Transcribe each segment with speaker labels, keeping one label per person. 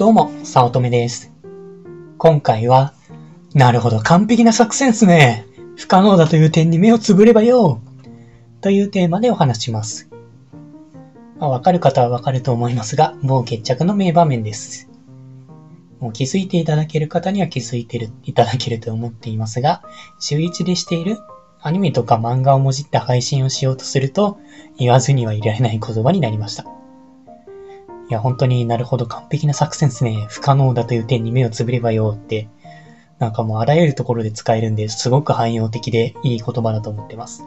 Speaker 1: どうも、さおとめです。今回は、なるほど、完璧な作戦っすね。不可能だという点に目をつぶればよ。というテーマでお話します。まあ、わかる方はわかると思いますが、もう決着の名場面です。もう気づいていただける方には気づいてるいただけると思っていますが、週一でしているアニメとか漫画をもじった配信をしようとすると、言わずにはいられない言葉になりました。いや、本当になるほど完璧な作戦ですね。不可能だという点に目をつぶればよって、なんかもうあらゆるところで使えるんで、すごく汎用的でいい言葉だと思ってます。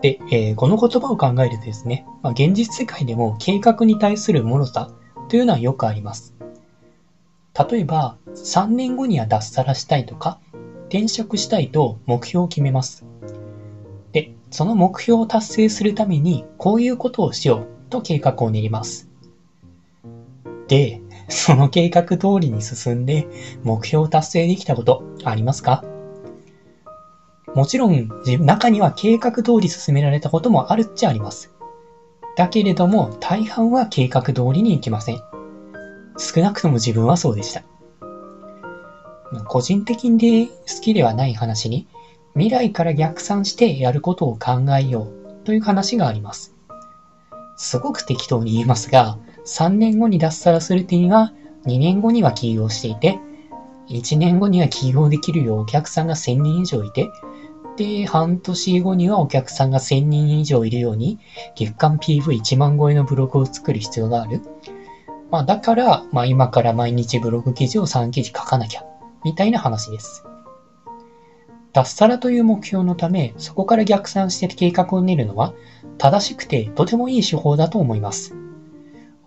Speaker 1: で、えーこの言葉を考えるとですね、まあ、現実世界でも計画に対する脆さというのはよくあります。例えば、3年後には脱サラしたいとか、転職したいと目標を決めます。で、その目標を達成するために、こういうことをしようと計画を練ります。で、その計画通りに進んで目標を達成できたことありますか？もちろん、中には計画通り進められたこともあるっちゃあります。だけれども、大半は計画通りにいきません。少なくとも自分はそうでした。個人的で好きではない話に、未来から逆算してやることを考えようという話があります。すごく適当に言いますが、3年後に脱サラする点は、2年後には起業していて、1年後には起業できるようお客さんが1000人以上いて、で、半年後にはお客さんが1000人以上いるように、月間 PV1 万超えのブログを作る必要がある。まあだから、まあ今から毎日ブログ記事を3記事書かなきゃ、みたいな話です。脱サラという目標のため、そこから逆算して計画を練るのは、正しくてとてもいい手法だと思います。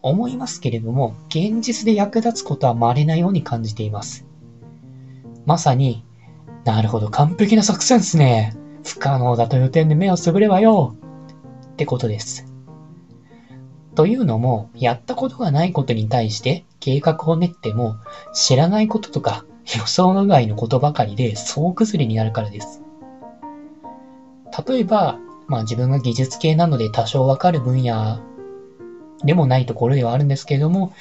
Speaker 1: 思いますけれども、現実で役立つことは稀なように感じています。まさに、なるほど、完璧な作戦っすね。不可能だという点で目をつぶればよ。ってことです。というのも、やったことがないことに対して計画を練っても、知らないこととか予想の外のことばかりで総崩れになるからです。例えば、まあ自分が技術系なので多少わかる分野でもないところではあるんですけれども、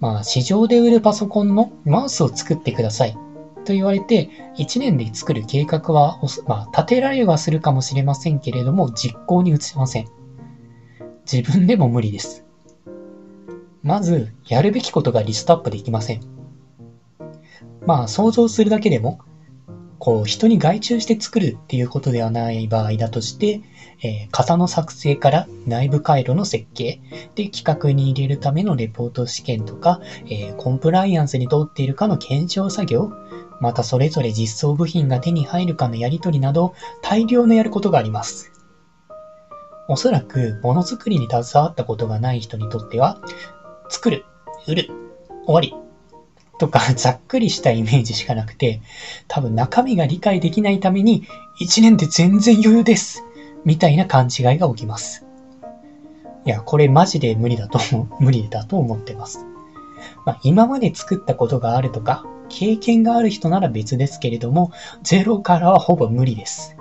Speaker 1: まあ市場で売るパソコンのマウスを作ってくださいと言われて、1年で作る計画は、まあ立てられはするかもしれませんけれども、実行に移せません。自分でも無理です。まず、やるべきことがリストアップできません。まあ想像するだけでも、こう人に外注して作るっていうことではない場合だとして、えー型の作成から内部回路の設計、で企画に入れるためのレポート試験とか、えコンプライアンスに通っているかの検証作業、またそれぞれ実装部品が手に入るかのやり取りなど、大量のやることがあります。おそらく、ものづくりに携わったことがない人にとっては、作る、売る、終わり、とかざっくりしたイメージしかなくて、多分中身が理解できないために、1年で全然余裕です。みたいな勘違いが起きます。いや、これマジで無理だと思う、無理だと思ってます。まあ、今まで作ったことがあるとか、経験がある人なら別ですけれども、ゼロからはほぼ無理です。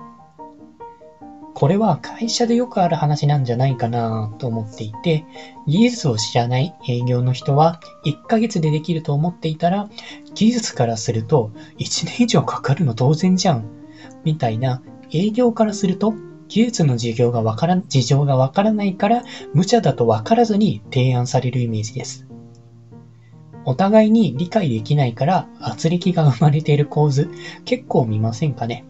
Speaker 1: これは会社でよくある話なんじゃないかなと思っていて、技術を知らない営業の人は1ヶ月でできると思っていたら、技術からすると1年以上かかるの当然じゃん。みたいな、営業からすると技術の事業がわから、事情がわからないから、無茶だとわからずに提案されるイメージです。お互いに理解できないから、圧力が生まれている構図、結構見ませんかね？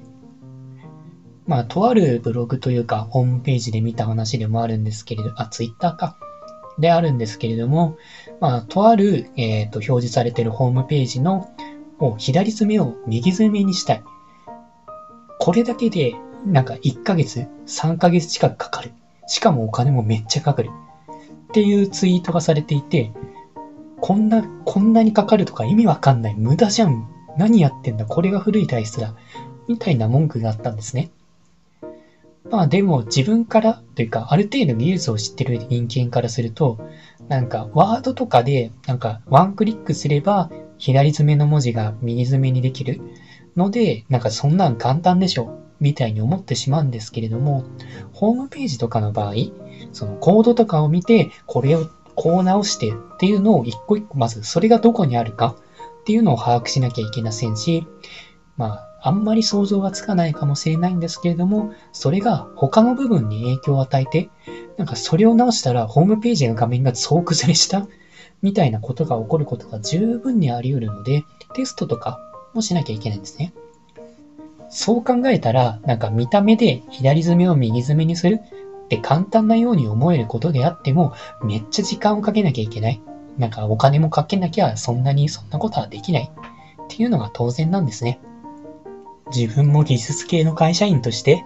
Speaker 1: まあ、とあるブログというか、ホームページで見た話でもあるんですけれど、あ、ツイッターか。であるんですけれども、まあ、とある、えっ、と、表示されているホームページの、もう左爪を右爪にしたい。これだけで、なんか1ヶ月、3ヶ月近くかかる。しかもお金もめっちゃかかる。っていうツイートがされていて、こんな、こんなにかかるとか意味わかんない。無駄じゃん。何やってんだ。これが古い体質だ。みたいな文句があったんですね。まあでも自分からというかある程度技術を知ってる人間からするとなんかワードとかでなんかワンクリックすれば左爪の文字が右爪にできるのでなんかそんなん簡単でしょみたいに思ってしまうんですけれどもホームページとかの場合そのコードとかを見てこれをこう直してっていうのを一個一個まずそれがどこにあるかっていうのを把握しなきゃいけませんし、まあ、あんまり想像はつかないかもしれないんですけれども、それが他の部分に影響を与えて、なんかそれを直したらホームページの画面が総崩れしたみたいなことが起こることが十分にあり得るので、テストとかもしなきゃいけないんですね。そう考えたら、なんか見た目で左爪を右爪にするって簡単なように思えることであっても、めっちゃ時間をかけなきゃいけない。なんかお金もかけなきゃそんなにそんなことはできない。っていうのが当然なんですね。自分も技術系の会社員として、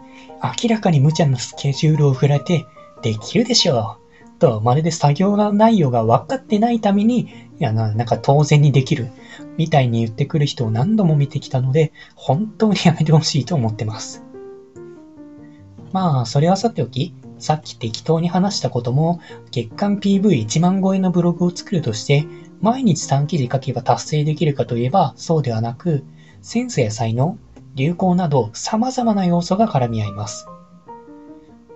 Speaker 1: 明らかに無茶なスケジュールを振られて、できるでしょう。と、まるで作業内容が分かってないために、いやな、なんか当然にできる。みたいに言ってくる人を何度も見てきたので、本当にやめてほしいと思ってます。まあ、それはさておき、さっき適当に話したことも、月間 PV1 万超えのブログを作るとして、毎日3記事書けば達成できるかといえば、そうではなく、センスや才能、流行など様々な要素が絡み合います。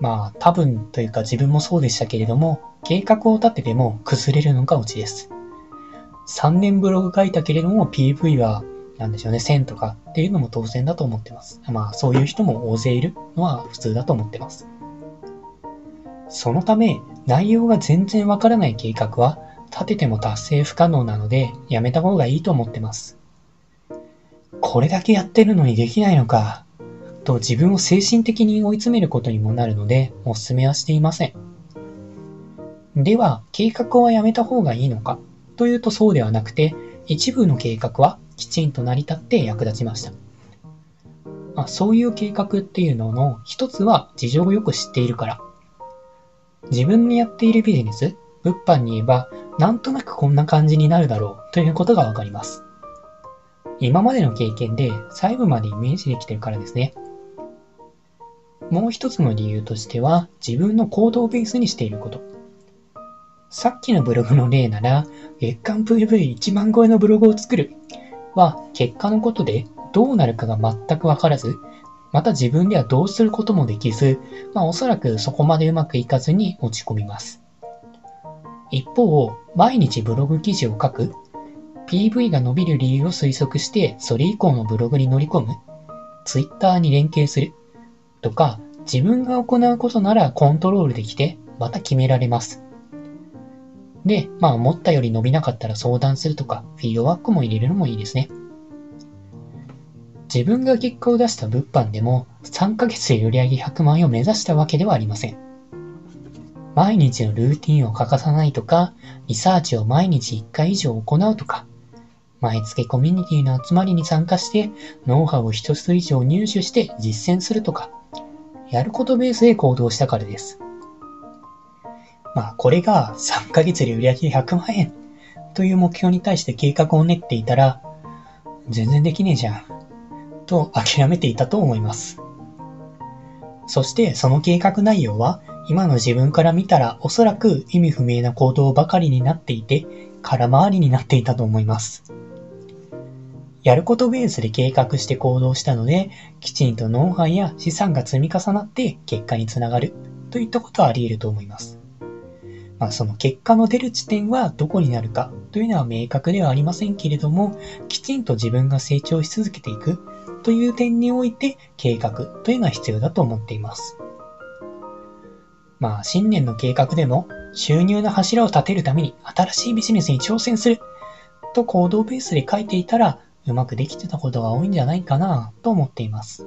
Speaker 1: まあ、多分というか自分もそうでしたけれども、計画を立てても崩れるのがオチです。3年ブログ書いたけれども PV は、なんでしょうね、1000とかっていうのも当然だと思ってます。まあ、そういう人も大勢いるのは普通だと思ってます。そのため、内容が全然わからない計画は、立てても達成不可能なので、やめた方がいいと思ってます。これだけやってるのにできないのか、と自分を精神的に追い詰めることにもなるので、お勧めはしていません。では、計画はやめた方がいいのか？というとそうではなくて、一部の計画はきちんと成り立って役立ちました。あ、そういう計画っていうのの一つは事情をよく知っているから自分にやっているビジネス、物販に言えば、なんとなくこんな感じになるだろうということがわかります。今までの経験で細部までイメージできてるからですね。もう一つの理由としては、自分の行動ベースにしていること。さっきのブログの例なら、月間 PV1 万超えのブログを作るは、結果のことでどうなるかが全くわからず、また自分ではどうすることもできず、まあおそらくそこまでうまくいかずに落ち込みます。一方、毎日ブログ記事を書く、PV が伸びる理由を推測して、それ以降のブログに乗り込む、Twitter に連携する、とか、自分が行うことならコントロールできて、また決められます。で、まあ思ったより伸びなかったら相談するとか、フィードバックも入れるのもいいですね。自分が結果を出した物販でも3ヶ月で売上100万円を目指したわけではありません。毎日のルーティンを欠かさないとか、リサーチを毎日1回以上行うとか、毎月コミュニティの集まりに参加して、ノウハウを一つ以上入手して実践するとか、やることベースで行動したからです。まあ、これが3ヶ月で売上げ100万円という目標に対して計画を練っていたら、全然できねえじゃん。と諦めていたと思います。そしてその計画内容は今の自分から見たらおそらく意味不明な行動ばかりになっていて空回りになっていたと思います。やることベースで計画して行動したので、きちんとノウハウや資産が積み重なって結果につながるといったことはあり得ると思います。まあ、その結果の出る地点はどこになるかというのは明確ではありませんけれども、きちんと自分が成長し続けていくという点において計画というのは必要だと思っています。まあ、新年の計画でも収入の柱を立てるために新しいビジネスに挑戦すると行動ベースで書いていたらうまくできてたことが多いんじゃないかなと思っています。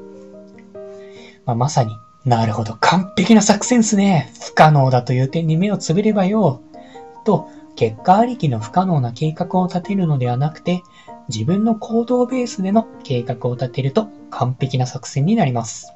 Speaker 1: まあ、まさに、なるほど、完璧な作戦っすね。不可能だという点に目をつぶればよ。と、結果ありきの不可能な計画を立てるのではなくて、自分の行動ベースでの計画を立てると完璧な作戦になります。